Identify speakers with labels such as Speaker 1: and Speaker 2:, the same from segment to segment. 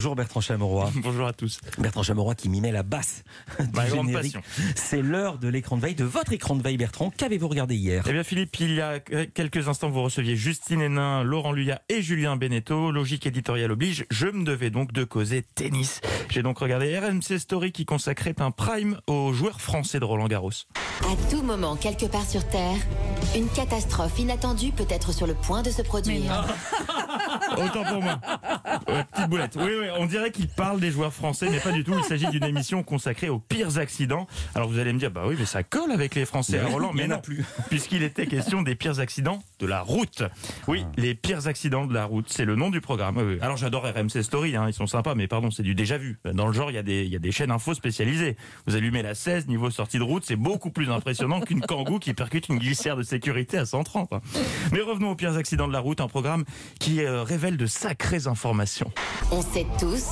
Speaker 1: Bonjour Bertrand Chameroy.
Speaker 2: Bonjour à tous.
Speaker 1: Bertrand Chameroy qui mimait la basse du
Speaker 2: Ma grande
Speaker 1: générique.
Speaker 2: passion.
Speaker 1: C'est l'heure de l'écran de veille, de votre écran de veille Bertrand. Qu'avez-vous regardé hier?
Speaker 2: Eh bien Philippe, il y a quelques instants, vous receviez Justine Hénin, Laurent Luyat et Julien Beneteau. Logique éditoriale oblige, je me devais donc de causer tennis. J'ai donc regardé RMC Story qui consacrait un prime aux joueurs français de Roland Garros.
Speaker 3: À tout moment, quelque part sur Terre, une catastrophe inattendue peut être sur le point de se produire.
Speaker 2: Autant pour moi. Ouais, petite boulette. Oui, oui, on dirait qu'il parle des joueurs français, mais pas du tout. Il s'agit d'une émission consacrée aux pires accidents. Alors vous allez me dire, bah oui, mais ça colle avec les Français à Roland, mais non,
Speaker 1: plus.
Speaker 2: puisqu'il était question des pires accidents de la route. Oui, les pires accidents de la route, c'est le nom du programme. Oui, oui. Alors j'adore RMC Story, hein, ils sont sympas, mais pardon, c'est du déjà vu. Dans le genre, il y, a des- il y a des chaînes infos spécialisées. Vous allumez la 16, niveau sortie de route, c'est beaucoup plus impressionnant qu'une kangou qui percute une glissière de sécurité à 130. hein. Mais revenons aux pires accidents de la route, un programme qui euh, révèle de sacrées informations.
Speaker 3: On sait tous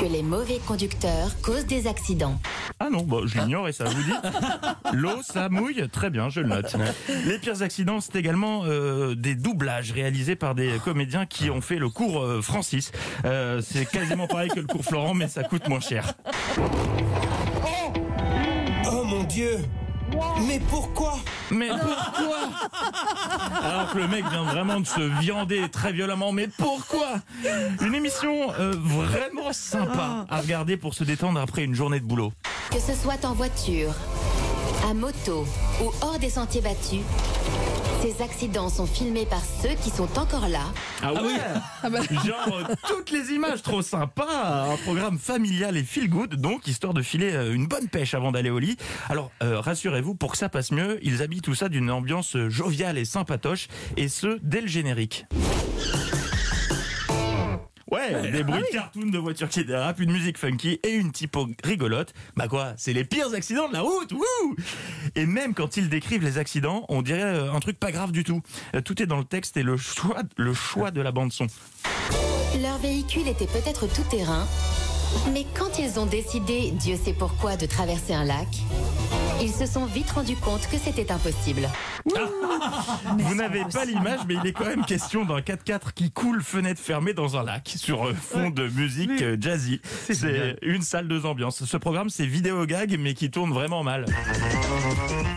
Speaker 3: que les mauvais conducteurs causent des accidents.
Speaker 2: Ah non, bah, je l'ignore et ça vous dit L'eau, ça mouille Très bien, je le note. Les pires accidents, c'est également euh, des doublages réalisés par des comédiens qui ont fait le cours euh, Francis. Euh, c'est quasiment pareil que le cours Florent, mais ça coûte moins cher.
Speaker 4: Oh mon dieu Mais pourquoi
Speaker 2: Mais pourquoi Alors que le mec vient vraiment de se viander très violemment, mais pourquoi Une émission euh, vraiment sympa à regarder pour se détendre après une journée de boulot.
Speaker 3: Que ce soit en voiture, à moto ou hors des sentiers battus, ces accidents sont filmés par ceux qui sont encore là.
Speaker 2: Ah oui Genre euh, toutes les images, trop sympa Un programme familial et feel good, donc histoire de filer euh, une bonne pêche avant d'aller au lit. Alors euh, rassurez-vous, pour que ça passe mieux, ils habillent tout ça d'une ambiance euh, joviale et sympatoche, et ce, dès le générique. Ouais, des bruits de cartoon de voitures qui dérapent, une musique funky et une typo rigolote. Bah quoi, c'est les pires accidents de la route, wouh Et même quand ils décrivent les accidents, on dirait euh, un truc pas grave du tout. Euh, Tout est dans le texte et le choix, le choix de la bande son.
Speaker 3: Leur véhicule était peut-être tout terrain, mais quand ils ont décidé, Dieu sait pourquoi, de traverser un lac, ils se sont vite rendus compte que c'était impossible.
Speaker 2: Vous n'avez pas l'image, mais il est quand même question d'un 4x4 qui coule fenêtre fermée dans un lac sur euh, fond de musique euh, jazzy. C'est une salle de ambiance. Ce programme, c'est vidéo gag, mais qui tourne vraiment mal.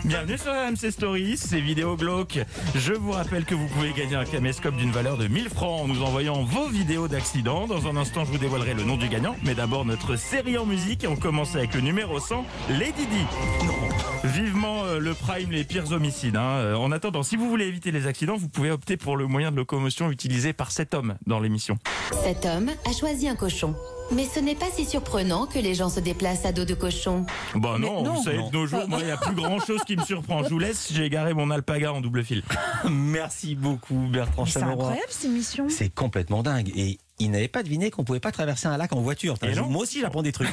Speaker 2: Bienvenue sur RMC Story, c'est vidéo glauque. Je vous rappelle que vous pouvez gagner un caméscope d'une valeur de 1000 francs en nous envoyant vos vidéos d'accidents. Dans un instant, je vous dévoilerai le nom du gagnant. Mais d'abord, notre série en musique. Et on commence avec le numéro 100, Lady Di. Vivement euh, le prime, les pires homicides. hein. Euh, en attendant, si vous voulez éviter les accidents, vous pouvez opter pour le moyen de locomotion utilisé par cet homme dans l'émission.
Speaker 3: Cet homme a choisi un cochon. Mais ce n'est pas si surprenant que les gens se déplacent à dos de cochon.
Speaker 2: Bah non,
Speaker 1: non,
Speaker 2: vous savez,
Speaker 1: non.
Speaker 2: de nos jours, moi, il n'y a plus grand chose qui me surprend. Je vous laisse, j'ai garé mon alpaga en double fil.
Speaker 1: Merci beaucoup Bertrand
Speaker 5: Mais C'est
Speaker 1: Chameroy.
Speaker 5: incroyable cette émission.
Speaker 1: C'est complètement dingue. Et il n'avait pas deviné qu'on pouvait pas traverser un lac en voiture.
Speaker 2: Et non.
Speaker 1: Moi aussi j'apprends des trucs.